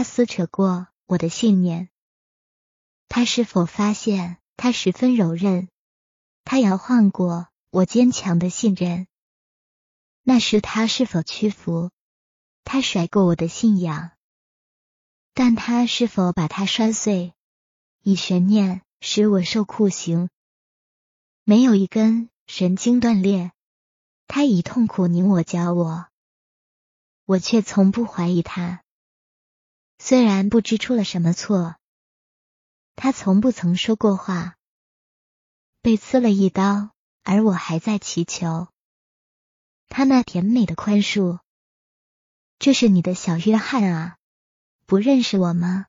他撕扯过我的信念？他是否发现他十分柔韧？他摇晃过我坚强的信任？那时他是否屈服？他甩过我的信仰？但他是否把它摔碎？以悬念使我受酷刑？没有一根神经断裂。他以痛苦拧我教我，我却从不怀疑他。虽然不知出了什么错，他从不曾说过话。被刺了一刀，而我还在祈求他那甜美的宽恕。这是你的小约翰啊，不认识我吗？